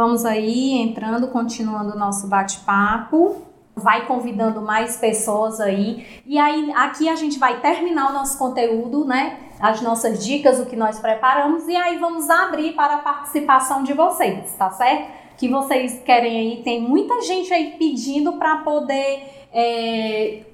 Vamos aí entrando, continuando o nosso bate-papo. Vai convidando mais pessoas aí. E aí, aqui a gente vai terminar o nosso conteúdo, né? As nossas dicas, o que nós preparamos. E aí vamos abrir para a participação de vocês, tá certo? Que vocês querem aí. Tem muita gente aí pedindo para poder. É,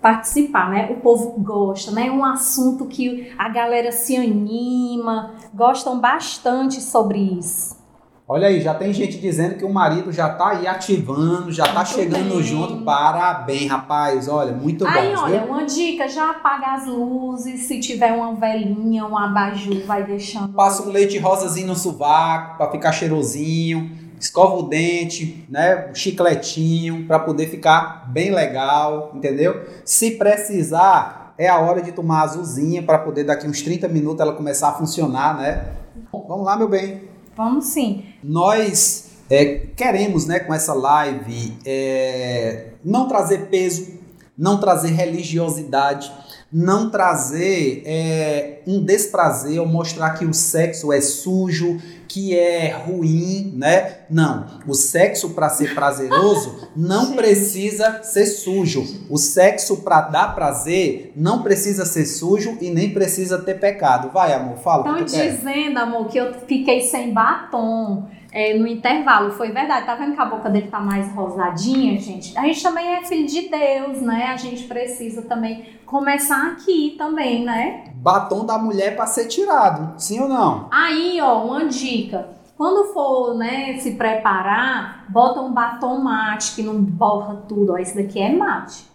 participar, né? O povo gosta, né? É um assunto que a galera se anima, gostam bastante sobre isso. Olha aí, já tem gente dizendo que o marido já tá aí ativando, já tá chegando bem. junto. Parabéns, rapaz. Olha, muito aí, bom. Aí, olha, viu? uma dica: já apaga as luzes. Se tiver uma velhinha, um abajur, vai deixando. Passa um leite rosazinho no sovaco para ficar cheirosinho escova o dente, né, um chicletinho para poder ficar bem legal, entendeu? Se precisar, é a hora de tomar azulzinha para poder daqui uns 30 minutos ela começar a funcionar, né? Vamos lá, meu bem. Vamos sim. Nós é, queremos, né, com essa live, é, não trazer peso, não trazer religiosidade, não trazer é, um desprazer ou mostrar que o sexo é sujo, que é ruim, né? Não. O sexo para ser prazeroso não precisa ser sujo. O sexo para dar prazer não precisa ser sujo e nem precisa ter pecado. Vai, amor, fala. Estão dizendo, amor, que eu fiquei sem batom é, no intervalo. Foi verdade. Tá vendo que a boca dele tá mais rosadinha, gente? A gente também é filho de Deus, né? A gente precisa também começar aqui também, né? Batom da mulher para ser tirado, sim ou não? Aí, ó, uma dica. Quando for, né, se preparar, bota um batom mate que não borra tudo. Ó, esse daqui é mate.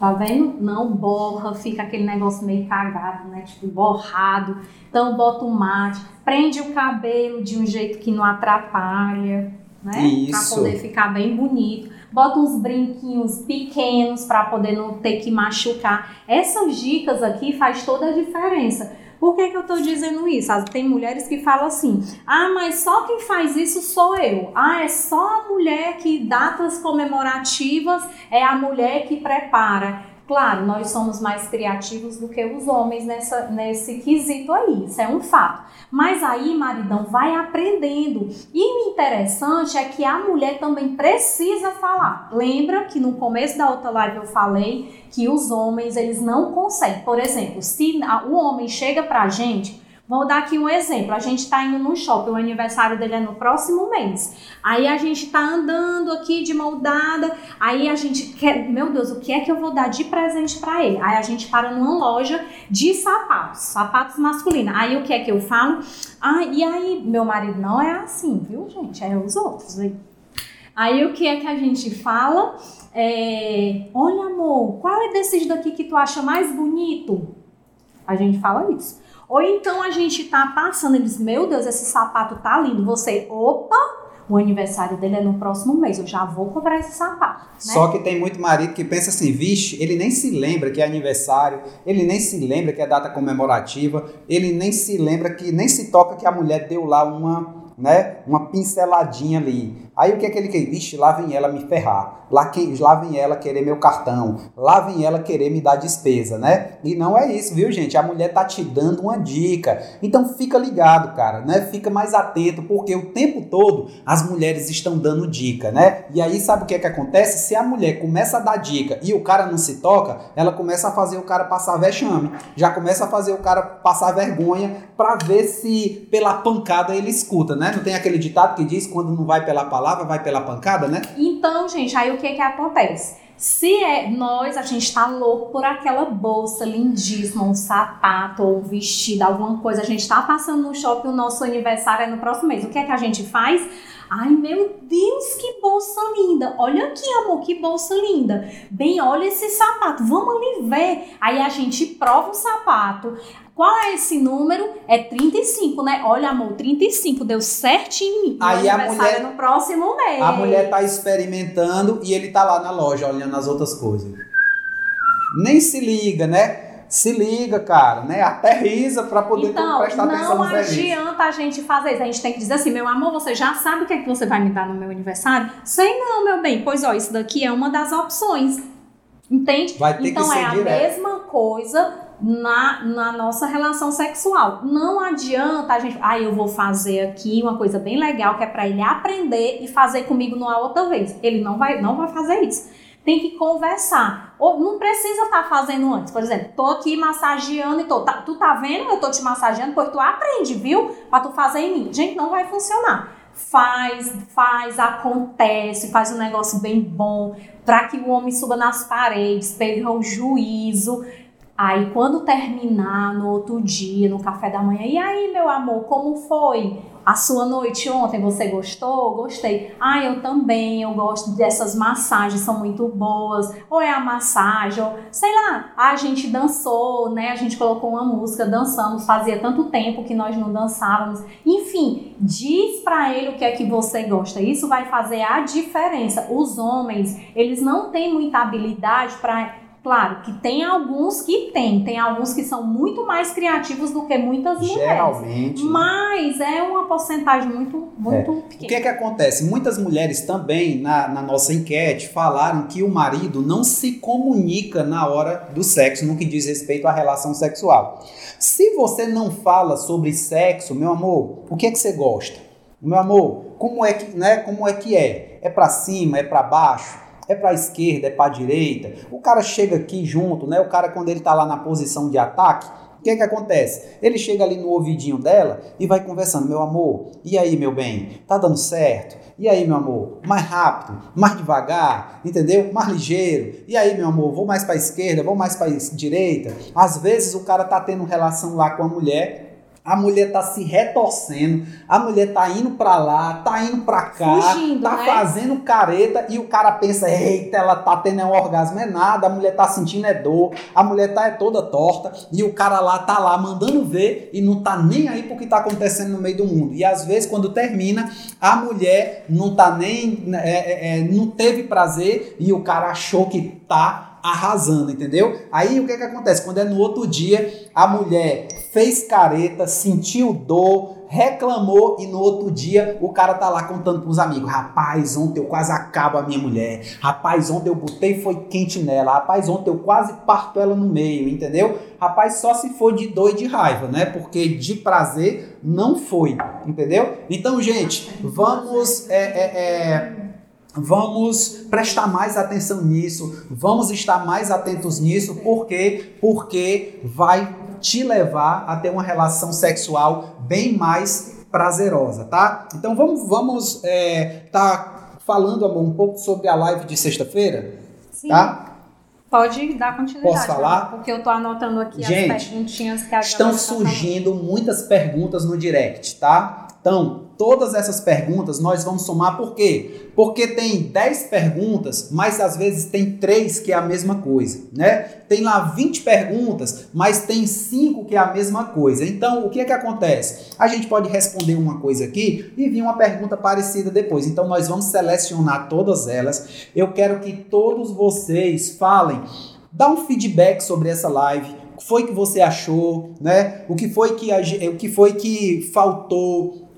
Tá vendo? Não borra, fica aquele negócio meio cagado, né? Tipo, borrado. Então, bota um mate, prende o cabelo de um jeito que não atrapalha, né? Isso. Pra poder ficar bem bonito. Bota uns brinquinhos pequenos para poder não ter que machucar. Essas dicas aqui faz toda a diferença. Por que, que eu estou dizendo isso? Tem mulheres que falam assim: ah, mas só quem faz isso sou eu. Ah, é só a mulher que datas comemorativas é a mulher que prepara. Claro, nós somos mais criativos do que os homens nessa, nesse quesito aí, isso é um fato. Mas aí, maridão, vai aprendendo. E o interessante é que a mulher também precisa falar. Lembra que no começo da outra live eu falei que os homens, eles não conseguem. Por exemplo, se o homem chega pra gente Vou dar aqui um exemplo. A gente está indo no shopping, o aniversário dele é no próximo mês. Aí a gente está andando aqui de mão dada, aí a gente quer, meu Deus, o que é que eu vou dar de presente para ele? Aí a gente para numa loja de sapatos, sapatos masculinos. Aí o que é que eu falo? Ah, e aí, meu marido não é assim, viu, gente? É os outros aí. Aí o que é que a gente fala? É, olha, amor, qual é desses daqui que tu acha mais bonito? A gente fala isso. Ou então a gente tá passando e diz, meu Deus, esse sapato tá lindo. Você, opa, o aniversário dele é no próximo mês, eu já vou comprar esse sapato. Né? Só que tem muito marido que pensa assim, vixe, ele nem se lembra que é aniversário, ele nem se lembra que é data comemorativa, ele nem se lembra que, nem se toca que a mulher deu lá uma, né, uma pinceladinha ali. Aí o que é que ele quer? Vixe, lá vem ela me ferrar. Lá, que, lá vem ela querer meu cartão. Lá vem ela querer me dar despesa, né? E não é isso, viu, gente? A mulher tá te dando uma dica. Então fica ligado, cara, né? Fica mais atento, porque o tempo todo as mulheres estão dando dica, né? E aí sabe o que é que acontece? Se a mulher começa a dar dica e o cara não se toca, ela começa a fazer o cara passar vexame. Já começa a fazer o cara passar vergonha para ver se pela pancada ele escuta, né? Não tem aquele ditado que diz quando não vai pela palavra palavra vai pela pancada, né? Então, gente, aí o que que acontece? Se é nós, a gente tá louco por aquela bolsa lindíssima, um sapato ou um vestido, alguma coisa, a gente tá passando no shopping, o nosso aniversário é no próximo mês. O que é que a gente faz? Ai, meu Deus, que bolsa linda. Olha aqui, amor, que bolsa linda. Bem, olha esse sapato. Vamos ali ver. Aí a gente prova o sapato. Qual é esse número? É 35, né? Olha, amor, 35 deu certinho. Aí a mulher no próximo mês. A mulher tá experimentando e ele tá lá na loja olhando as outras coisas. Nem se liga, né? se liga, cara, né? Aterriza para poder então, prestar atenção no serviço. Não adianta a gente fazer isso. A gente tem que dizer assim, meu amor, você já sabe o que é que você vai me dar no meu aniversário? Sei não, meu bem. Pois ó, isso daqui é uma das opções. Entende? Vai ter então que ser é a direto. mesma coisa na, na nossa relação sexual. Não adianta a gente, ah, eu vou fazer aqui uma coisa bem legal que é para ele aprender e fazer comigo numa outra vez. Ele não vai, não vai fazer isso. Tem que conversar. Ou não precisa estar tá fazendo antes. Por exemplo, tô aqui massageando e tô, tá, tu tá vendo? Eu tô te massageando, pois tu aprende, viu? Para tu fazer em mim. Gente, não vai funcionar faz, faz, acontece, faz um negócio bem bom, para que o homem suba nas paredes, perca o juízo. Aí quando terminar no outro dia, no café da manhã, e aí, meu amor, como foi? A sua noite ontem, você gostou? Gostei. Ah, eu também, eu gosto dessas massagens, são muito boas. Ou é a massagem, ou sei lá, a gente dançou, né? A gente colocou uma música, dançamos, fazia tanto tempo que nós não dançávamos. Enfim, diz para ele o que é que você gosta. Isso vai fazer a diferença. Os homens, eles não têm muita habilidade para Claro que tem alguns que tem, tem alguns que são muito mais criativos do que muitas mulheres. Geralmente. Mas é uma porcentagem muito, muito é. pequena. O que é que acontece? Muitas mulheres também, na, na nossa enquete, falaram que o marido não se comunica na hora do sexo, no que diz respeito à relação sexual. Se você não fala sobre sexo, meu amor, o que é que você gosta? Meu amor, como é que, né, como é que é? É para cima, é para baixo? É para a esquerda, é para a direita. O cara chega aqui junto, né? O cara quando ele está lá na posição de ataque, o que que acontece? Ele chega ali no ouvidinho dela e vai conversando, meu amor, e aí, meu bem, tá dando certo? E aí, meu amor, mais rápido, mais devagar, entendeu? Mais ligeiro. E aí, meu amor, vou mais para a esquerda, vou mais para a direita. Às vezes o cara tá tendo relação lá com a mulher a mulher tá se retorcendo, a mulher tá indo para lá, tá indo para cá, Fugindo, tá né? fazendo careta e o cara pensa, eita, ela tá tendo um orgasmo, é nada, a mulher tá sentindo é dor, a mulher tá é toda torta e o cara lá tá lá mandando ver e não tá nem aí pro que tá acontecendo no meio do mundo. E às vezes quando termina, a mulher não tá nem, é, é, é não teve prazer e o cara achou que tá arrasando, entendeu? Aí o que que acontece? Quando é no outro dia, a mulher fez careta, sentiu dor, reclamou e no outro dia o cara tá lá contando pros amigos: rapaz, ontem eu quase acabo a minha mulher, rapaz, ontem eu botei foi quente nela, rapaz, ontem eu quase parto ela no meio, entendeu? Rapaz, só se for de dor e de raiva, né? Porque de prazer não foi, entendeu? Então, gente, vamos. É, é, é, Vamos prestar mais atenção nisso, vamos estar mais atentos nisso, porque porque vai te levar a ter uma relação sexual bem mais prazerosa, tá? Então vamos vamos é, tá falando amor, um pouco sobre a live de sexta-feira, tá? Pode dar continuidade. Posso falar? né? Porque eu tô anotando aqui Gente, as perguntinhas que a Estão tá surgindo muitas perguntas no direct, tá? Então, todas essas perguntas nós vamos somar por quê? Porque tem 10 perguntas, mas às vezes tem 3 que é a mesma coisa, né? Tem lá 20 perguntas, mas tem 5 que é a mesma coisa. Então, o que é que acontece? A gente pode responder uma coisa aqui e vir uma pergunta parecida depois. Então, nós vamos selecionar todas elas. Eu quero que todos vocês falem, dá um feedback sobre essa live, o que foi que você achou, né? O que foi que, o que, foi que faltou,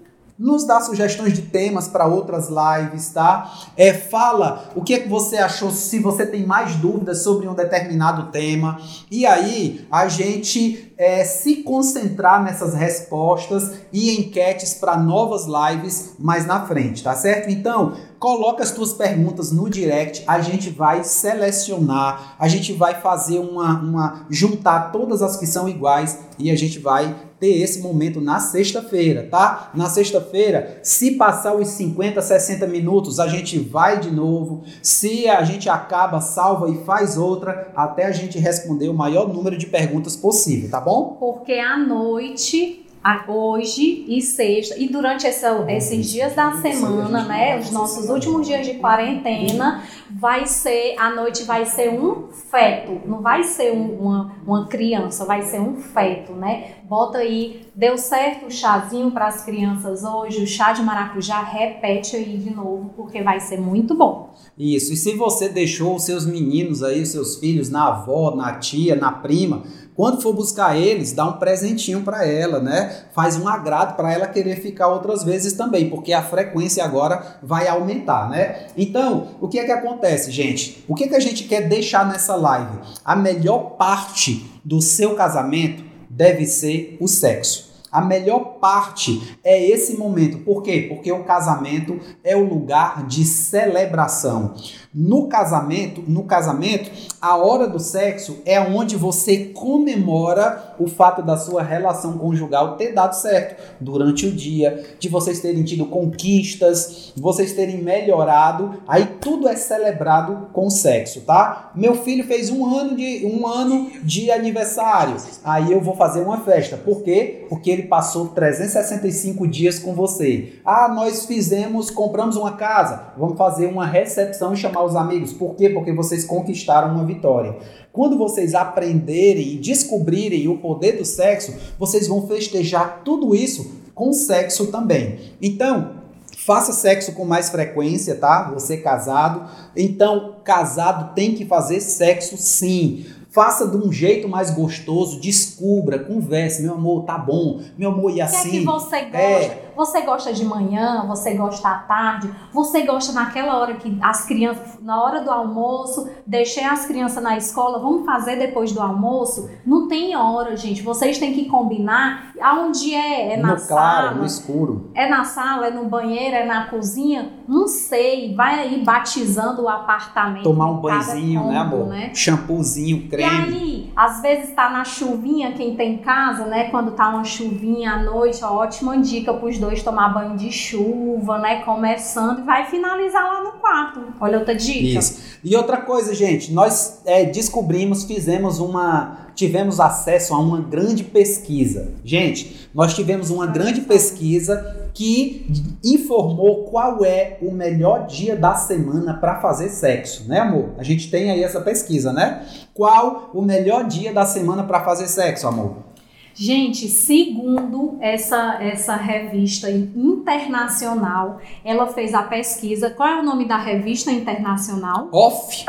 nos dá sugestões de temas para outras lives, tá? É, fala o que é que você achou, se você tem mais dúvidas sobre um determinado tema. E aí, a gente é, se concentrar nessas respostas e enquetes para novas lives mais na frente, tá certo? Então, coloca as tuas perguntas no direct, a gente vai selecionar, a gente vai fazer uma, uma juntar todas as que são iguais e a gente vai ter esse momento na sexta-feira, tá? Na sexta-feira, se passar os 50, 60 minutos, a gente vai de novo. Se a gente acaba, salva e faz outra, até a gente responder o maior número de perguntas possível, tá bom? Porque à noite, hoje e sexta, e durante essa- esses dias da semana, né? Os nossos últimos dias de quarentena, vai ser, a noite vai ser um feto, não vai ser um- uma, uma criança, vai ser um feto, né? Bota aí, deu certo o chazinho para as crianças hoje, o chá de maracujá, repete aí de novo, porque vai ser muito bom. Isso. E se você deixou os seus meninos aí, os seus filhos na avó, na tia, na prima, quando for buscar eles, dá um presentinho para ela, né? Faz um agrado para ela querer ficar outras vezes também, porque a frequência agora vai aumentar, né? Então, o que é que acontece, gente? O que é que a gente quer deixar nessa live? A melhor parte do seu casamento deve ser o sexo. A melhor parte é esse momento. Por quê? Porque o casamento é o lugar de celebração. No casamento, no casamento, a hora do sexo é onde você comemora o fato da sua relação conjugal ter dado certo durante o dia, de vocês terem tido conquistas, vocês terem melhorado. Aí tudo é celebrado com sexo, tá? Meu filho fez um ano de um ano de aniversário. Aí eu vou fazer uma festa. Por quê? Porque ele passou 365 dias com você. Ah, nós fizemos, compramos uma casa. Vamos fazer uma recepção e chamar os amigos. Por quê? Porque vocês conquistaram uma vitória. Quando vocês aprenderem e descobrirem o poder do sexo, vocês vão festejar tudo isso com sexo também. Então, faça sexo com mais frequência, tá? Você casado. Então, casado tem que fazer sexo sim. Faça de um jeito mais gostoso, descubra, converse, meu amor, tá bom, meu amor, e assim. O que é que assim? você gosta? É, você gosta de manhã, você gosta à tarde, você gosta naquela hora que as crianças, na hora do almoço, deixei as crianças na escola, vamos fazer depois do almoço? Não tem hora, gente. Vocês têm que combinar aonde é. É na no sala. Claro, no escuro. É na sala, é no banheiro, é na cozinha? Não sei. Vai aí batizando o apartamento. Tomar um banhozinho, né, amor? Né? Shampoozinho, creme. E aí, às vezes tá na chuvinha, quem tem casa, né? Quando tá uma chuvinha à noite, ó, ótima dica pros dois tomar banho de chuva, né? Começando e vai finalizar lá no quarto. Olha outra dica. Isso. E outra coisa, gente, nós é, descobrimos, fizemos uma. Tivemos acesso a uma grande pesquisa. Gente, nós tivemos uma grande pesquisa que informou qual é o melhor dia da semana para fazer sexo, né, amor? A gente tem aí essa pesquisa, né? Qual o melhor dia da semana para fazer sexo, amor? Gente, segundo essa, essa revista internacional, ela fez a pesquisa. Qual é o nome da revista internacional? Off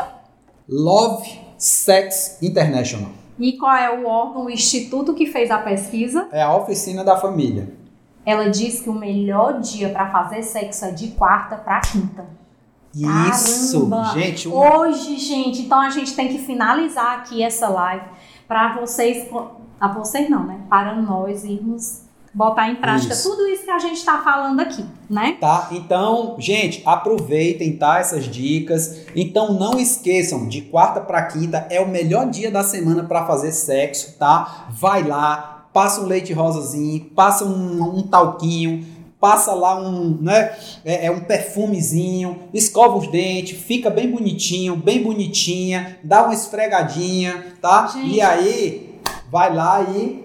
Love Sex International. E qual é o órgão, o instituto que fez a pesquisa? É a Oficina da Família. Ela diz que o melhor dia para fazer sexo é de quarta para quinta. Isso, Caramba. gente. Um... Hoje, gente, então a gente tem que finalizar aqui essa live para vocês a vocês não, né? Para nós irmos botar em prática isso. tudo isso que a gente está falando aqui, né? Tá, então, gente, aproveitem, tá? Essas dicas. Então, não esqueçam, de quarta para quinta é o melhor dia da semana para fazer sexo, tá? Vai lá, passa um leite rosazinho, passa um, um talquinho, passa lá um, né, é, é, um perfumezinho, escova os dentes, fica bem bonitinho, bem bonitinha, dá uma esfregadinha, tá? Gente. E aí vai lá e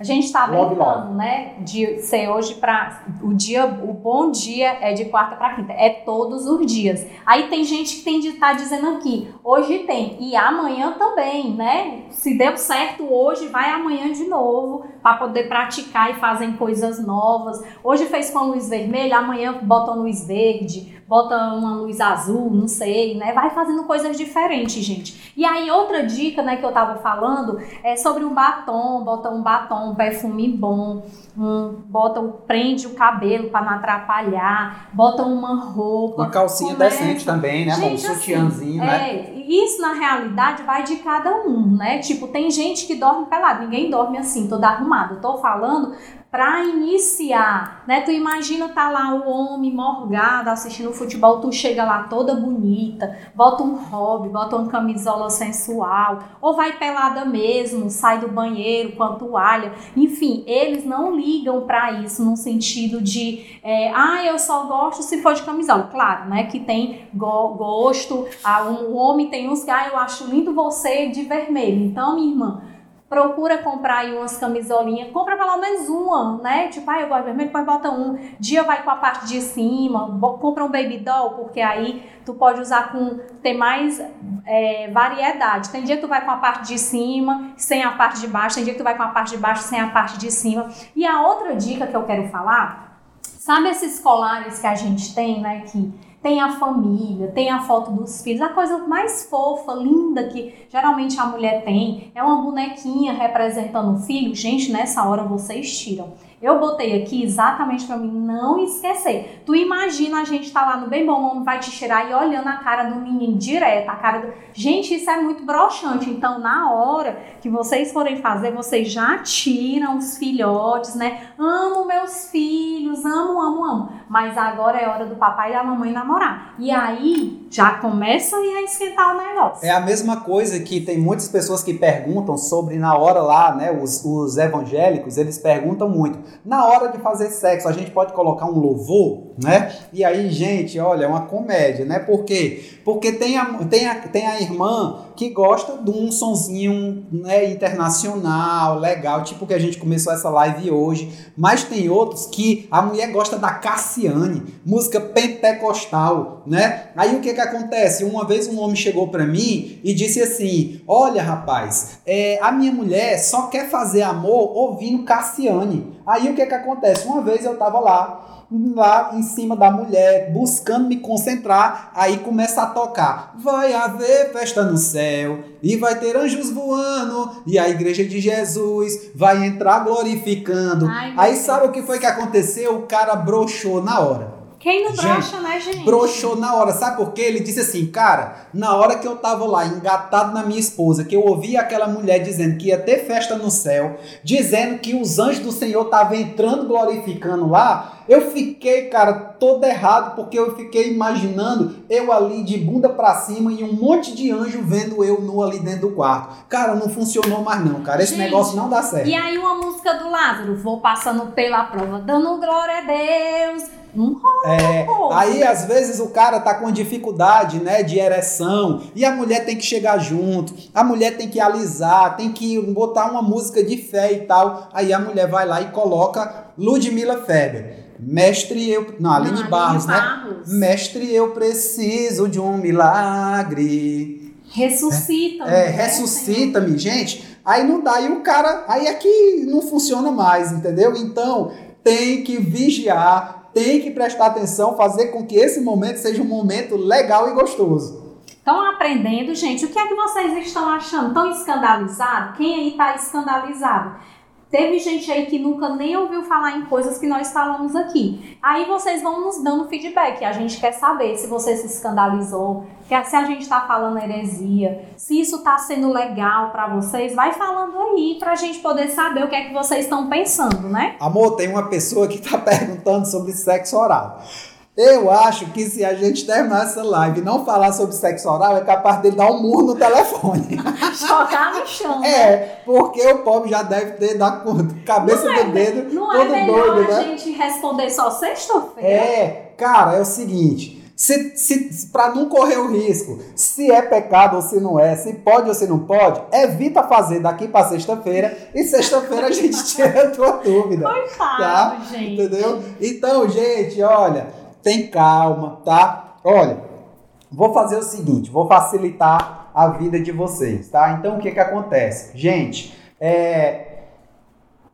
a gente está brincando, né? De ser hoje para o dia, o bom dia é de quarta para quinta, é todos os dias. Aí tem gente que tem de estar tá dizendo aqui, hoje tem e amanhã também, né? Se deu certo hoje, vai amanhã de novo para poder praticar e fazem coisas novas. Hoje fez com luz vermelha, amanhã bota luz verde, bota uma luz azul, não sei, né? Vai fazendo coisas diferentes, gente. E aí outra dica, né, que eu tava falando é sobre um batom, bota um batom, um perfume bom, um, bota, prende o cabelo para não atrapalhar, bota uma roupa. Uma calcinha começa... decente também, né? Gente, um sutiãzinho, assim, né? É, isso na realidade vai de cada um, né? Tipo, tem gente que dorme pelado, ninguém dorme assim, toda arrumada. Eu tô falando para iniciar, né? Tu imagina tá lá o homem morgado assistindo futebol, tu chega lá toda bonita, bota um hobby, bota uma camisola sensual, ou vai pelada mesmo, sai do banheiro com a toalha. Enfim, eles não ligam para isso no sentido de, é, ah, eu só gosto se for de camisola. Claro, né? Que tem go gosto, ah, um, o homem tem uns ah, eu acho lindo você de vermelho. Então, minha irmã, procura comprar aí umas camisolinhas, compra pelo menos uma, né? Tipo, ah, eu gosto de vermelho, depois bota um. Dia vai com a parte de cima, compra um baby doll, porque aí tu pode usar com, ter mais é, variedade. Tem dia que tu vai com a parte de cima, sem a parte de baixo, tem dia que tu vai com a parte de baixo, sem a parte de cima. E a outra dica que eu quero falar, sabe esses colares que a gente tem, né, que tem a família, tem a foto dos filhos, a coisa mais fofa, linda que geralmente a mulher tem, é uma bonequinha representando o filho. Gente, nessa hora vocês tiram. Eu botei aqui exatamente para mim não esquecer. Tu imagina a gente tá lá no bem bom, o homem vai te cheirar e olhando a cara do menino direto, a cara do... Gente, isso é muito broxante. Então, na hora que vocês forem fazer, vocês já tiram os filhotes, né? Amo meus filhos, amo, amo, amo. Mas agora é hora do papai e da mamãe namorar. E aí já começa a esquentar o negócio. É a mesma coisa que tem muitas pessoas que perguntam sobre na hora lá, né? Os, os evangélicos, eles perguntam muito. Na hora de fazer sexo, a gente pode colocar um louvor, né? E aí, gente, olha, é uma comédia, né? Por quê? Porque tem a, tem a, tem a irmã que gosta de um sonzinho né, internacional, legal, tipo que a gente começou essa live hoje. Mas tem outros que a mulher gosta da Cassiane, música pentecostal, né? Aí o que que acontece? Uma vez um homem chegou para mim e disse assim: Olha, rapaz, é, a minha mulher só quer fazer amor ouvindo Cassiane. Aí o que que acontece? Uma vez eu tava lá lá em cima da mulher, buscando me concentrar, aí começa a tocar. Vai haver festa no céu e vai ter anjos voando e a igreja de Jesus vai entrar glorificando. Ai, aí sabe o que foi que aconteceu? O cara broxou na hora. Quem não brocha, né, gente? Broxou na hora, sabe por quê? Ele disse assim, cara, na hora que eu tava lá engatado na minha esposa, que eu ouvi aquela mulher dizendo que ia ter festa no céu, dizendo que os anjos do Senhor estavam entrando glorificando lá, eu fiquei, cara, todo errado, porque eu fiquei imaginando eu ali de bunda para cima e um monte de anjo vendo eu nu ali dentro do quarto. Cara, não funcionou mais não, cara. Esse gente, negócio não dá certo. E aí uma música do Lázaro, vou passando pela prova, dando glória a Deus um é, aí às vezes o cara tá com dificuldade, né, de ereção, e a mulher tem que chegar junto, a mulher tem que alisar, tem que botar uma música de fé e tal. Aí a mulher vai lá e coloca Ludmilla Feber. Mestre, eu. Não, Aline Não, Barros, Aline né? Barros. Mestre, eu preciso de um milagre. Ressuscita-me. É, é ressuscita-me, gente. Aí não dá, e o cara. Aí é que não funciona mais, entendeu? Então, tem que vigiar, tem que prestar atenção, fazer com que esse momento seja um momento legal e gostoso. Estão aprendendo, gente? O que é que vocês estão achando? Estão escandalizados? Quem aí está escandalizado? Teve gente aí que nunca nem ouviu falar em coisas que nós falamos aqui. Aí vocês vão nos dando feedback. A gente quer saber se você se escandalizou, se a gente está falando heresia, se isso está sendo legal para vocês. Vai falando aí para a gente poder saber o que é que vocês estão pensando, né? Amor, tem uma pessoa que está perguntando sobre sexo oral. Eu acho que se a gente terminar essa live e não falar sobre sexo oral, é capaz dele dar um murro no telefone. Chocar no chão. É, né? porque o pobre já deve ter da cabeça não do é, dedo não é todo é melhor doido, né? a gente responder só sexta-feira? É, cara, é o seguinte. Se, se, para não correr o risco, se é pecado ou se não é, se pode ou se não pode, evita fazer daqui para sexta-feira e sexta-feira a gente tira a tua dúvida. Coitado, tá? gente. Entendeu? Então, gente, olha, tem calma, tá? Olha, vou fazer o seguinte, vou facilitar a vida de vocês, tá? Então, o que que acontece? Gente, é...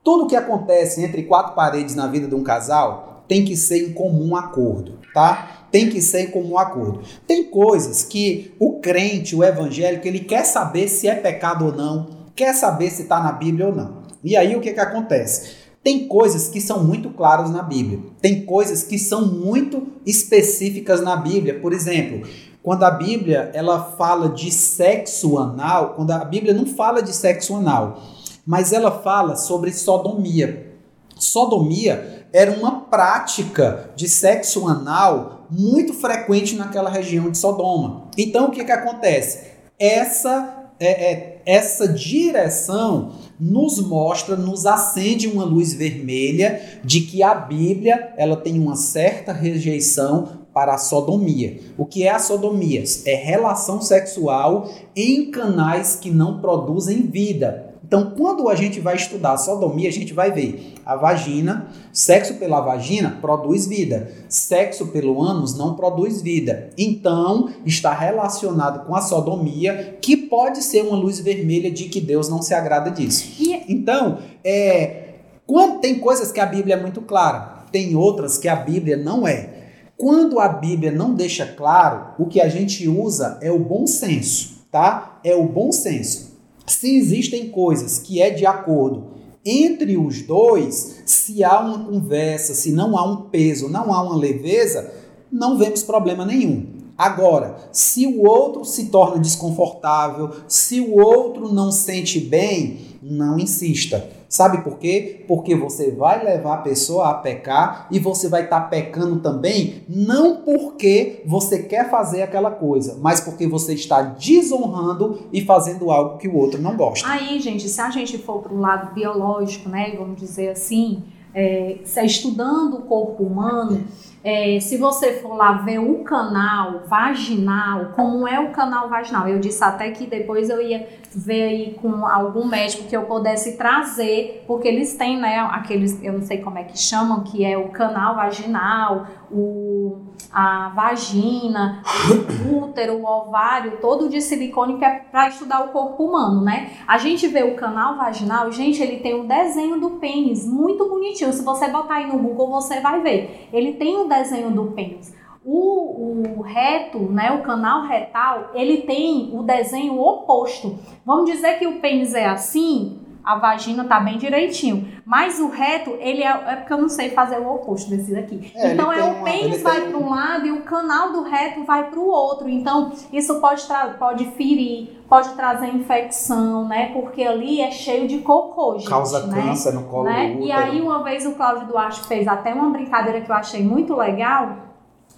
Tudo que acontece entre quatro paredes na vida de um casal tem que ser em comum acordo, tá? Tem que ser em comum acordo. Tem coisas que o crente, o evangélico, ele quer saber se é pecado ou não, quer saber se está na Bíblia ou não. E aí o que que acontece? Tem coisas que são muito claras na Bíblia, tem coisas que são muito específicas na Bíblia. Por exemplo, quando a Bíblia ela fala de sexo anal, quando a Bíblia não fala de sexo anal, mas ela fala sobre sodomia. Sodomia era uma prática de sexo anal muito frequente naquela região de Sodoma. Então o que, que acontece? Essa, é, é essa direção nos mostra, nos acende uma luz vermelha de que a Bíblia ela tem uma certa rejeição para a sodomia. O que é a sodomia? É relação sexual em canais que não produzem vida. Então, quando a gente vai estudar a sodomia, a gente vai ver a vagina, sexo pela vagina produz vida, sexo pelo ânus não produz vida. Então, está relacionado com a sodomia, que pode ser uma luz vermelha de que Deus não se agrada disso. Então, é, quando tem coisas que a Bíblia é muito clara, tem outras que a Bíblia não é. Quando a Bíblia não deixa claro, o que a gente usa é o bom senso, tá? É o bom senso. Se existem coisas que é de acordo entre os dois, se há uma conversa, se não há um peso, não há uma leveza, não vemos problema nenhum. Agora, se o outro se torna desconfortável, se o outro não sente bem, não insista. Sabe por quê? Porque você vai levar a pessoa a pecar e você vai estar tá pecando também, não porque você quer fazer aquela coisa, mas porque você está desonrando e fazendo algo que o outro não gosta. Aí, gente, se a gente for para o lado biológico, né, vamos dizer assim, é, estudando o corpo humano, é, se você for lá ver o canal vaginal, como é o canal vaginal, eu disse até que depois eu ia ver aí com algum médico que eu pudesse trazer, porque eles têm, né, aqueles, eu não sei como é que chamam, que é o canal vaginal, o, a vagina, o útero, o ovário, todo de silicone que é para estudar o corpo humano, né? A gente vê o canal vaginal, gente, ele tem um desenho do pênis muito bonitinho. Se você botar aí no Google, você vai ver. Ele tem um desenho do pênis. O, o, reto, né, o canal retal, ele tem o desenho oposto. Vamos dizer que o pênis é assim, a vagina tá bem direitinho. Mas o reto, ele é, é porque eu não sei fazer o oposto desse daqui. É, então é o pênis vai para um lado e o canal do reto vai para o outro. Então isso pode, pode ferir, pode trazer infecção, né? Porque ali é cheio de cocô, gente. Causa né? câncer no colo né? E aí uma vez o Cláudio Duarte fez até uma brincadeira que eu achei muito legal,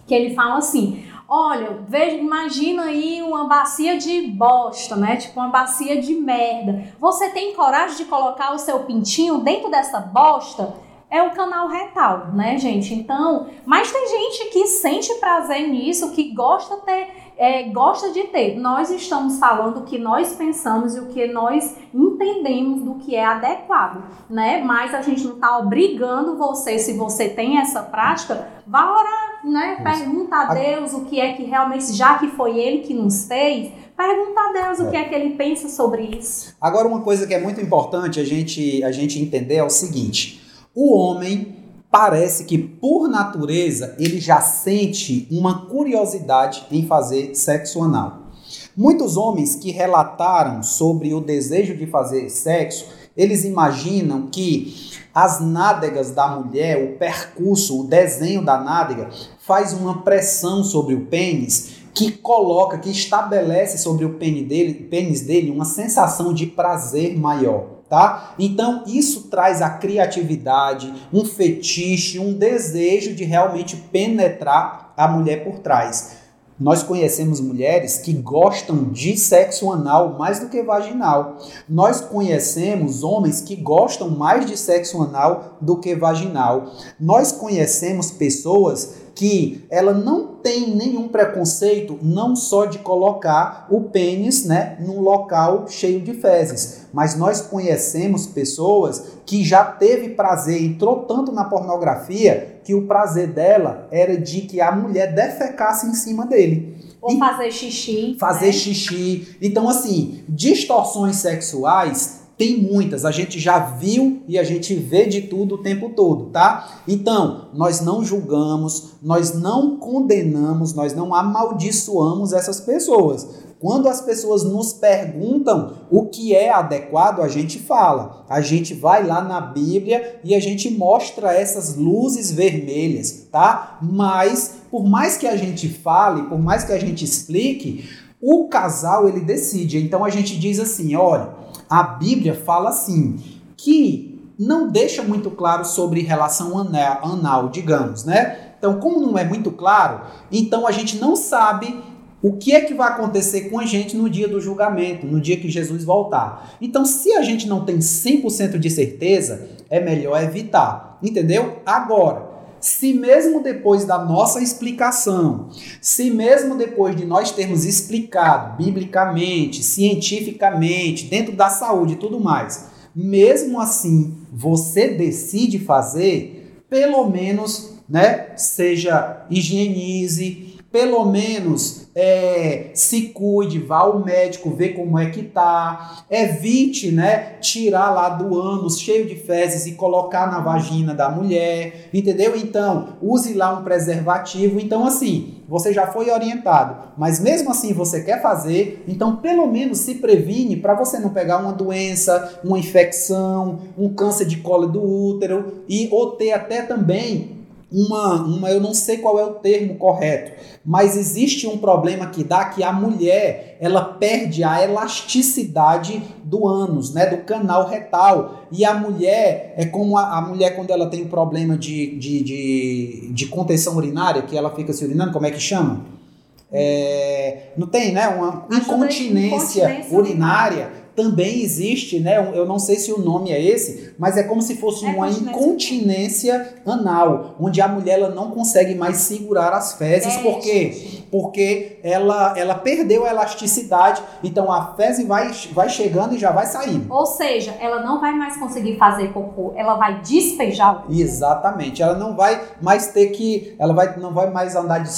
que ele fala assim: Olha, veja, imagina aí uma bacia de bosta, né? Tipo uma bacia de merda. Você tem coragem de colocar o seu pintinho dentro dessa bosta? É o canal retal, né, gente? Então, mas tem gente que sente prazer nisso, que gosta ter, é, gosta de ter. Nós estamos falando o que nós pensamos e o que nós entendemos do que é adequado, né? Mas a gente não está obrigando você, se você tem essa prática, vá orar né? Pergunta a Deus o que é que realmente, já que foi Ele que nos fez, pergunta a Deus é. o que é que Ele pensa sobre isso. Agora, uma coisa que é muito importante a gente, a gente entender é o seguinte: o homem parece que, por natureza, ele já sente uma curiosidade em fazer sexo anal. Muitos homens que relataram sobre o desejo de fazer sexo, eles imaginam que as nádegas da mulher, o percurso, o desenho da nádega, faz uma pressão sobre o pênis que coloca, que estabelece sobre o pênis dele, pênis dele uma sensação de prazer maior. Tá? Então isso traz a criatividade, um fetiche, um desejo de realmente penetrar a mulher por trás. Nós conhecemos mulheres que gostam de sexo anal mais do que vaginal. Nós conhecemos homens que gostam mais de sexo anal do que vaginal. Nós conhecemos pessoas que ela não tem nenhum preconceito não só de colocar o pênis, né, num local cheio de fezes, mas nós conhecemos pessoas que já teve prazer, entrou tanto na pornografia que o prazer dela era de que a mulher defecasse em cima dele. Ou e fazer xixi. Fazer né? xixi. Então, assim, distorções sexuais tem muitas, a gente já viu e a gente vê de tudo o tempo todo, tá? Então, nós não julgamos, nós não condenamos, nós não amaldiçoamos essas pessoas. Quando as pessoas nos perguntam o que é adequado, a gente fala. A gente vai lá na Bíblia e a gente mostra essas luzes vermelhas, tá? Mas, por mais que a gente fale, por mais que a gente explique, o casal ele decide. Então a gente diz assim: olha a Bíblia fala assim, que não deixa muito claro sobre relação anal, anal, digamos, né? Então, como não é muito claro, então a gente não sabe o que é que vai acontecer com a gente no dia do julgamento, no dia que Jesus voltar. Então, se a gente não tem 100% de certeza, é melhor evitar, entendeu? Agora, se mesmo depois da nossa explicação, se mesmo depois de nós termos explicado biblicamente, cientificamente, dentro da saúde e tudo mais, mesmo assim você decide fazer, pelo menos né? Seja higienize, pelo menos é, se cuide, vá ao médico, ver como é que tá, evite, né, tirar lá do ânus cheio de fezes e colocar na vagina da mulher, entendeu? Então, use lá um preservativo. Então, assim, você já foi orientado, mas mesmo assim você quer fazer, então pelo menos se previne para você não pegar uma doença, uma infecção, um câncer de colo do útero e ou ter até também uma, uma, eu não sei qual é o termo correto, mas existe um problema que dá que a mulher ela perde a elasticidade do ânus, né, do canal retal. E a mulher é como a, a mulher quando ela tem um problema de, de, de, de, contenção urinária, que ela fica se urinando, como é que chama? É, não tem, né? Uma incontinência, incontinência urinária também existe, né? Eu não sei se o nome é esse, mas é como se fosse é uma incontinência anal, onde a mulher ela não consegue mais segurar as fezes, é, por quê? Gente. Porque ela, ela perdeu a elasticidade, então a fezes vai, vai chegando e já vai saindo. Ou seja, ela não vai mais conseguir fazer cocô, ela vai despejar o cocô. Exatamente, ela não vai mais ter que, ela vai, não vai mais andar de,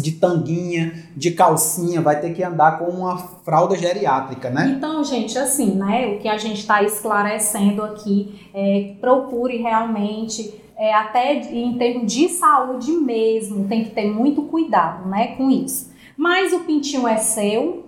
de tanguinha, de calcinha, vai ter que andar com uma fralda geriátrica, né? Então, gente, assim, né? O que a gente está esclarecendo aqui é procure realmente. É, até em termos de saúde mesmo, tem que ter muito cuidado né, com isso. Mas o pintinho é seu,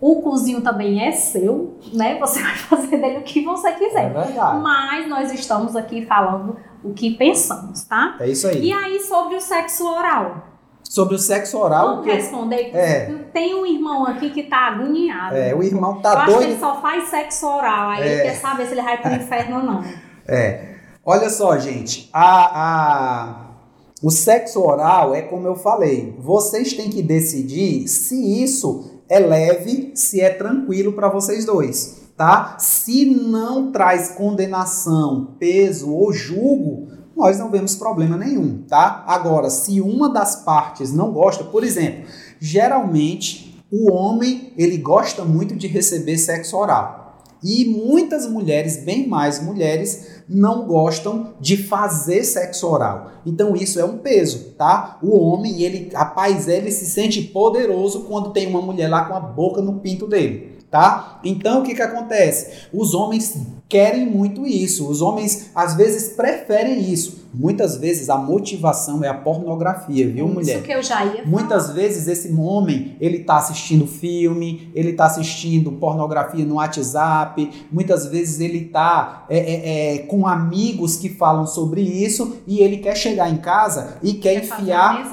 o cozinho também é seu, né? Você vai fazer dele o que você quiser. É verdade. Mas nós estamos aqui falando o que pensamos, tá? É isso aí. E aí, sobre o sexo oral? Sobre o sexo oral. Vamos responder. É. Tem um irmão aqui que tá agoniado. É, o irmão tá Eu doido. Acho que ele só faz sexo oral. Aí é. ele quer saber se ele vai pro inferno ou não. É. Olha só, gente. A, a, o sexo oral é como eu falei. Vocês têm que decidir se isso é leve, se é tranquilo para vocês dois. Tá? Se não traz condenação, peso ou julgo, nós não vemos problema nenhum, tá? Agora, se uma das partes não gosta, por exemplo, geralmente o homem ele gosta muito de receber sexo oral. E muitas mulheres, bem mais mulheres, não gostam de fazer sexo oral. Então isso é um peso, tá? O homem, ele, rapaz, ele se sente poderoso quando tem uma mulher lá com a boca no pinto dele tá? Então o que que acontece? Os homens querem muito isso. Os homens às vezes preferem isso. Muitas vezes a motivação é a pornografia, viu, mulher? Isso que eu já ia falar. Muitas vezes esse homem, ele tá assistindo filme, ele tá assistindo pornografia no WhatsApp, muitas vezes ele tá é, é, é, com amigos que falam sobre isso e ele quer chegar em casa e quer, quer enfiar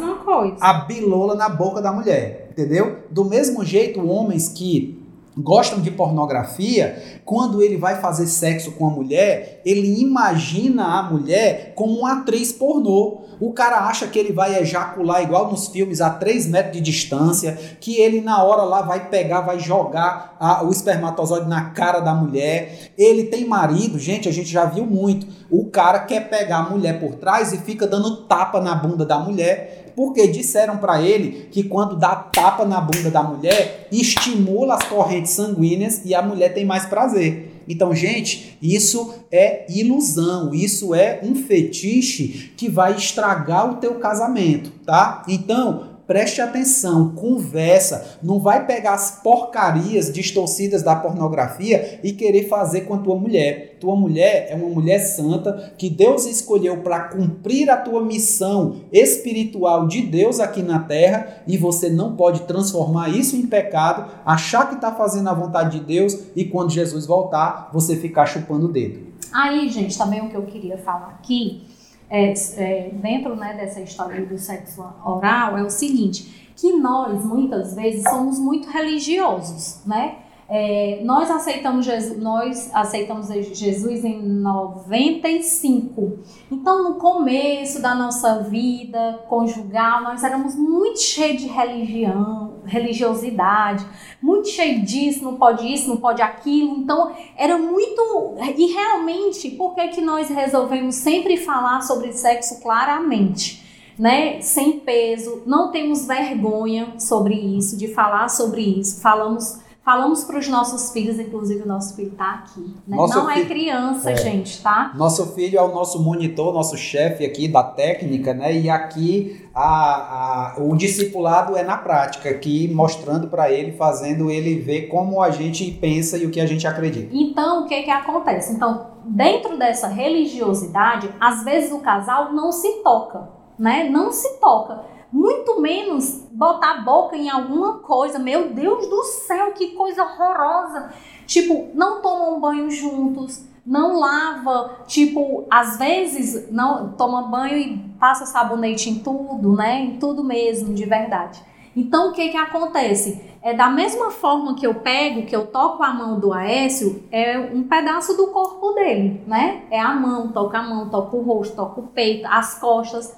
a, a bilola na boca da mulher, entendeu? Do mesmo jeito, homens que gostam de pornografia, quando ele vai fazer sexo com a mulher, ele imagina a mulher como uma atriz pornô. O cara acha que ele vai ejacular igual nos filmes a 3 metros de distância, que ele na hora lá vai pegar, vai jogar a, o espermatozoide na cara da mulher. Ele tem marido, gente, a gente já viu muito. O cara quer pegar a mulher por trás e fica dando tapa na bunda da mulher porque disseram para ele que quando dá tapa na bunda da mulher, estimula as correntes sanguíneas e a mulher tem mais prazer. Então, gente, isso é ilusão, isso é um fetiche que vai estragar o teu casamento, tá? Então, preste atenção, conversa, não vai pegar as porcarias distorcidas da pornografia e querer fazer com a tua mulher. Tua mulher é uma mulher santa que Deus escolheu para cumprir a tua missão espiritual de Deus aqui na terra e você não pode transformar isso em pecado, achar que está fazendo a vontade de Deus e quando Jesus voltar, você ficar chupando o dedo. Aí, gente, também o que eu queria falar aqui é, é, dentro né, dessa história do sexo oral é o seguinte, que nós muitas vezes somos muito religiosos, né? É, nós aceitamos Jesus, nós aceitamos Jesus em 95. Então, no começo da nossa vida conjugal, nós éramos muito cheios de religião, religiosidade, muito cheio disso, não pode isso, não pode aquilo. Então, era muito. E realmente, por que, que nós resolvemos sempre falar sobre sexo claramente? Né? Sem peso, não temos vergonha sobre isso, de falar sobre isso. Falamos Falamos para os nossos filhos, inclusive o nosso filho está aqui. Né? Não é criança, É. gente, tá? Nosso filho é o nosso monitor, nosso chefe aqui da técnica, né? E aqui a, a- o discipulado é na prática, aqui mostrando para ele, fazendo ele ver como a gente pensa e o que a gente acredita. Então, o que que acontece? Então, dentro dessa religiosidade, às vezes o casal não se toca, né? Não se toca. Muito menos botar a boca em alguma coisa. Meu Deus do céu, que coisa horrorosa. Tipo, não tomam banho juntos, não lava, tipo, às vezes não toma banho e passa sabonete em tudo, né? Em tudo mesmo, de verdade. Então, o que que acontece? É da mesma forma que eu pego, que eu toco a mão do Aécio, é um pedaço do corpo dele, né? É a mão, toco a mão, toco o rosto, toco o peito, as costas,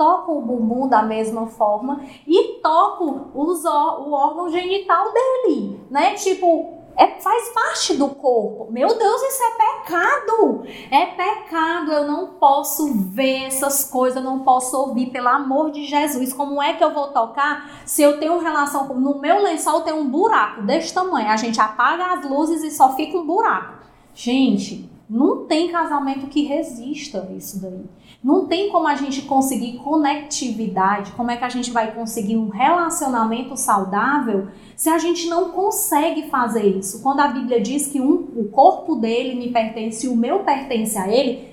toco o bumbum da mesma forma e toco os, o órgão genital dele, né? Tipo, é, faz parte do corpo. Meu Deus, isso é pecado! É pecado, eu não posso ver essas coisas, eu não posso ouvir, pelo amor de Jesus. Como é que eu vou tocar se eu tenho relação com. No meu lençol tem um buraco desse tamanho. A gente apaga as luzes e só fica um buraco. Gente, não tem casamento que resista isso daí. Não tem como a gente conseguir conectividade, como é que a gente vai conseguir um relacionamento saudável se a gente não consegue fazer isso. Quando a Bíblia diz que um, o corpo dele me pertence e o meu pertence a ele,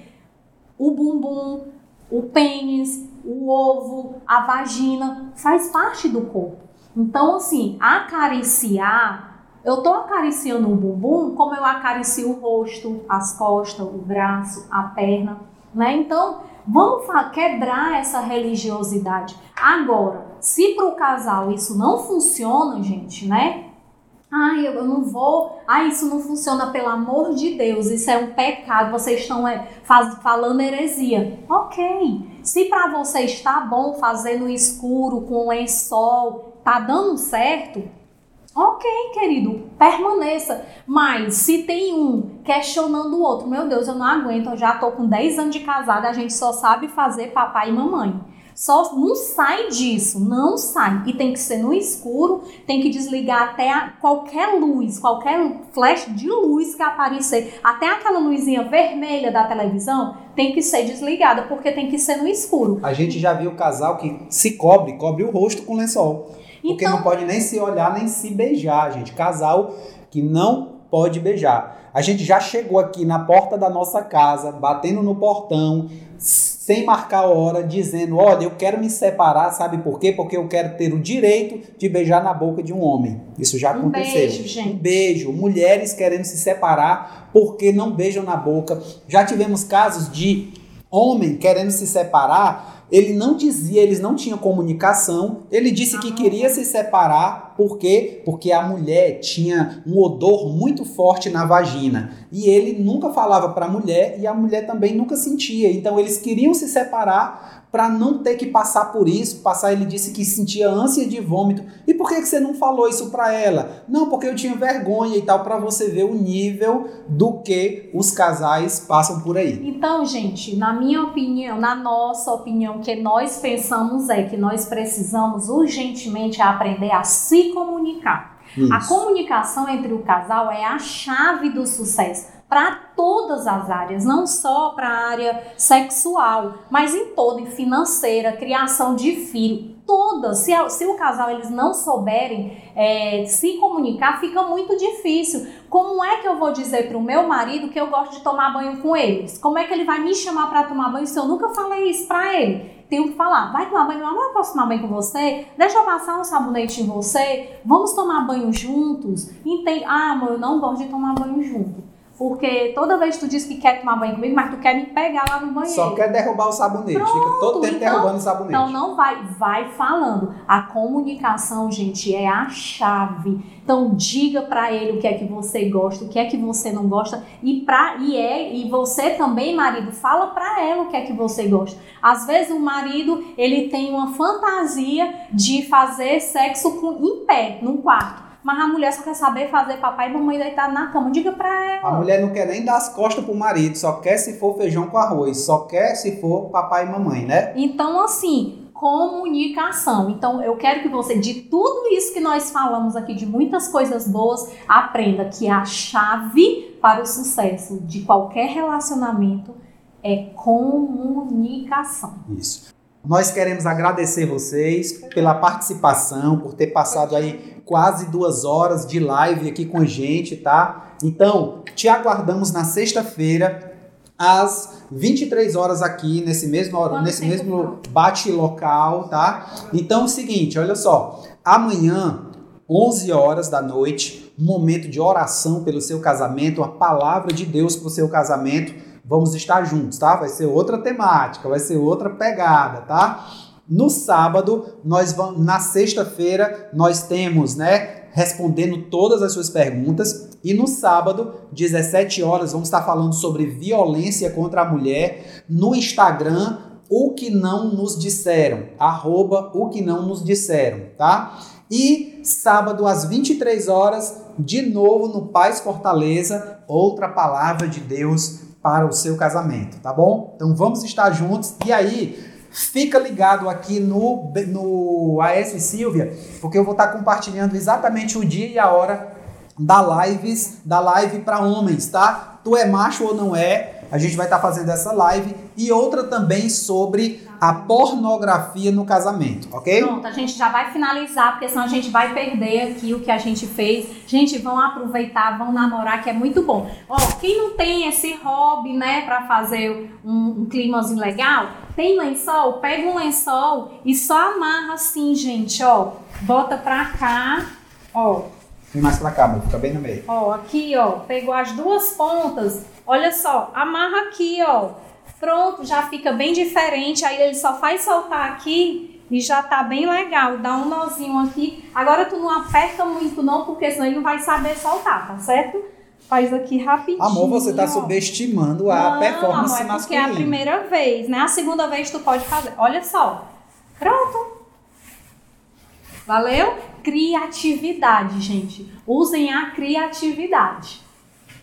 o bumbum, o pênis, o ovo, a vagina faz parte do corpo. Então, assim, acariciar, eu tô acariciando o bumbum como eu acaricio o rosto, as costas, o braço, a perna, né? Então, vamos quebrar essa religiosidade. Agora, se para o casal isso não funciona, gente, né? Ai, eu não vou. Ai, isso não funciona, pelo amor de Deus. Isso é um pecado. Vocês estão é, faz- falando heresia. Ok. Se para você está bom fazer no escuro, com lençol, tá dando certo, ok, querido, permaneça. Mas se tem um questionando o outro, meu Deus, eu não aguento, eu já tô com 10 anos de casada, a gente só sabe fazer papai e mamãe. Só não sai disso, não sai. E tem que ser no escuro, tem que desligar até a- qualquer luz, qualquer flash de luz que aparecer, até aquela luzinha vermelha da televisão, tem que ser desligada, porque tem que ser no escuro. A gente já viu casal que se cobre, cobre o rosto com lençol. Porque Então, não pode nem se olhar, nem se beijar, gente. Casal que não pode beijar. A gente já chegou aqui na porta da nossa casa, batendo no portão, sem marcar hora, dizendo: Olha, eu quero me separar, sabe por quê? Porque eu quero ter o direito de beijar na boca de um homem. Isso já Um aconteceu. beijo, gente. Um beijo. Mulheres querendo se separar porque não beijam na boca. Já tivemos casos de homem querendo se separar. Ele não dizia, eles não tinham comunicação. Ele disse que Ah. queria se separar, por quê? Porque a mulher tinha um odor muito forte na vagina. E ele nunca falava para a mulher e a mulher também nunca sentia. Então eles queriam se separar para não ter que passar por isso. Passar, ele disse que sentia ânsia de vômito. E por que que você não falou isso para ela? Não, porque eu tinha vergonha e tal, para você ver o nível do que os casais passam por aí. Então, gente, na minha opinião, na nossa opinião, o que nós pensamos é que nós precisamos urgentemente aprender a se comunicar. A Isso. comunicação entre o casal é a chave do sucesso para todas as áreas, não só para a área sexual, mas em toda, em financeira, criação de filho, todas. Se, se o casal eles não souberem é, se comunicar, fica muito difícil. Como é que eu vou dizer para o meu marido que eu gosto de tomar banho com eles? Como é que ele vai me chamar para tomar banho se eu nunca falei isso para ele? Tenho que falar, vai tomar banho, amor, eu posso tomar banho com você? Deixa eu passar um sabonete em você? Vamos tomar banho juntos? Entende? Ah, amor, eu não gosto de tomar banho junto. Porque toda vez que tu diz que quer tomar banho comigo, mas tu quer me pegar lá no banheiro. Só quer derrubar o sabonete. Fica todo tempo então- derrubando o sabonete. Então não vai, vai falando. A comunicação, gente, é a chave. Então diga pra ele o que é que você gosta, o que é que você não gosta e para e é e você também, marido, fala pra ela o que é que você gosta. Às vezes o marido, ele tem uma fantasia de fazer sexo com, em pé, num quarto. Mas a mulher só quer saber fazer papai e mamãe deitado na cama. Diga pra ela. A mulher não quer nem dar as costas pro marido, só quer se for feijão com arroz, só quer se for papai e mamãe, né? Então, assim, comunicação. Então, eu quero que você, de tudo isso que nós falamos aqui, de muitas coisas boas, aprenda que a chave para o sucesso de qualquer relacionamento é comunicação. Isso. Nós queremos agradecer vocês pela participação, por ter passado aí quase duas horas de live aqui com a gente, tá? Então, te aguardamos na sexta-feira, às 23 horas aqui, nesse mesmo, Quanto nesse mesmo bate-local, tá? Então é o seguinte, olha só. Amanhã, 11 horas da noite, um momento de oração pelo seu casamento, a palavra de Deus para o seu casamento. Vamos estar juntos, tá? Vai ser outra temática, vai ser outra pegada, tá? No sábado, nós vamos, na sexta-feira, nós temos, né, respondendo todas as suas perguntas. E no sábado, 17 horas, vamos estar falando sobre violência contra a mulher no Instagram, o que não nos disseram, arroba o que não nos disseram, tá? E sábado às 23 horas, de novo no Paz Fortaleza, outra palavra de Deus para o seu casamento, tá bom? Então vamos estar juntos. E aí, fica ligado aqui no, no AS Silvia, porque eu vou estar compartilhando exatamente o dia e a hora da lives, da live para homens, tá? Tu é macho ou não é? A gente vai estar fazendo essa live e outra também sobre a pornografia no casamento, ok? Pronto, a gente já vai finalizar, porque senão a gente vai perder aqui o que a gente fez. Gente, vão aproveitar, vão namorar, que é muito bom. Ó, quem não tem esse hobby, né, para fazer um, um climazinho legal, tem lençol? Pega um lençol e só amarra assim, gente, ó. Bota pra cá, ó. Mais pra cá, fica bem no meio. Ó, aqui, ó. Pegou as duas pontas. Olha só, amarra aqui, ó. Pronto, já fica bem diferente. Aí ele só faz soltar aqui e já tá bem legal. Dá um nozinho aqui. Agora tu não aperta muito não, porque senão ele não vai saber soltar, tá certo? Faz aqui rapidinho. Amor, você tá ó. subestimando a não, performance amor, é porque é a masculina. primeira vez, né? A segunda vez tu pode fazer. Olha só. Pronto. Valeu? Criatividade, gente. Usem a criatividade.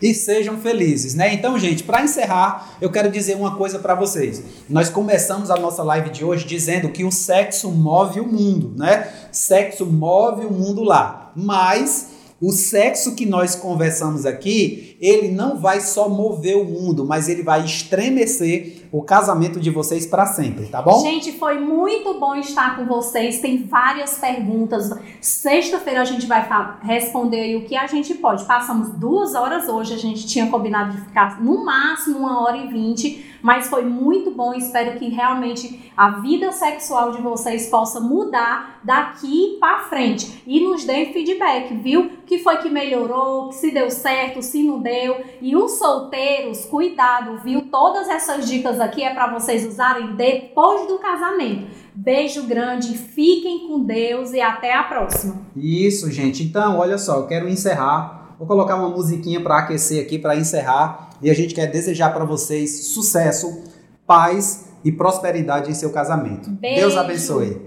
e sejam felizes, né? Então, gente, para encerrar, eu quero dizer uma coisa para vocês. Nós começamos a nossa live de hoje dizendo que o sexo move o mundo, né? Sexo move o mundo lá. Mas o sexo que nós conversamos aqui, ele não vai só mover o mundo, mas ele vai estremecer o casamento de vocês para sempre, tá bom? Gente, foi muito bom estar com vocês. Tem várias perguntas. Sexta-feira a gente vai responder o que a gente pode. Passamos duas horas hoje. A gente tinha combinado de ficar no máximo uma hora e vinte. Mas foi muito bom. Espero que realmente a vida sexual de vocês possa mudar daqui para frente. E nos dê feedback, viu? Que foi que melhorou, que se deu certo, se não deu. E os solteiros, cuidado, viu? Todas essas dicas aqui é para vocês usarem depois do casamento. Beijo grande, fiquem com Deus e até a próxima. Isso, gente. Então, olha só, eu quero encerrar. Vou colocar uma musiquinha para aquecer aqui, para encerrar. E a gente quer desejar para vocês sucesso, paz e prosperidade em seu casamento. Beijo. Deus abençoe.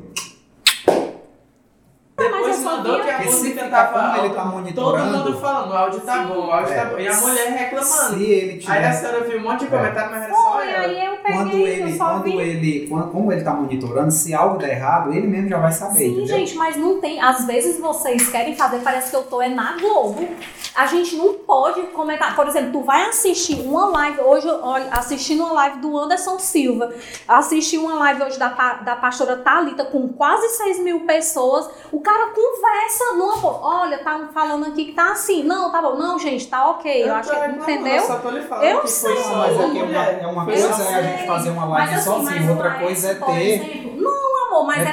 mas Depois eu só mandou vi que a Porque se música ficar tava como ele tá monitorando- Todo mundo falando, o áudio tá Sim. bom, o áudio É. tá bom. E a mulher reclamando. Se ele Aí tiver a senhora viu um monte de comentário, mas era só Foi, ela. aí eu peguei, quando eu ele, só quando vi. ele, quando, como ele tá monitorando, se algo der errado, ele mesmo já vai saber, Sim, entendeu? gente, mas não tem. Às vezes vocês querem fazer, parece que eu tô é na Globo. A gente não pode comentar. Por exemplo, tu vai assistir uma live hoje, olha, assistindo uma live do Anderson Silva, assisti uma live hoje da, da pastora Thalita com quase 6 mil pessoas. O cara conversa numa. Olha, tá falando aqui que tá assim. Não, tá bom. Não, gente, tá ok. Eu, não acho tô que. reclamando, Entendeu? Eu só tô lhe falando Eu que sei. foi Mas é que é uma, é uma Foi coisa só é a gente fazer uma live Mas assim, sozinho, outra coisa é ter exemplo, Não, amor, mas É é ter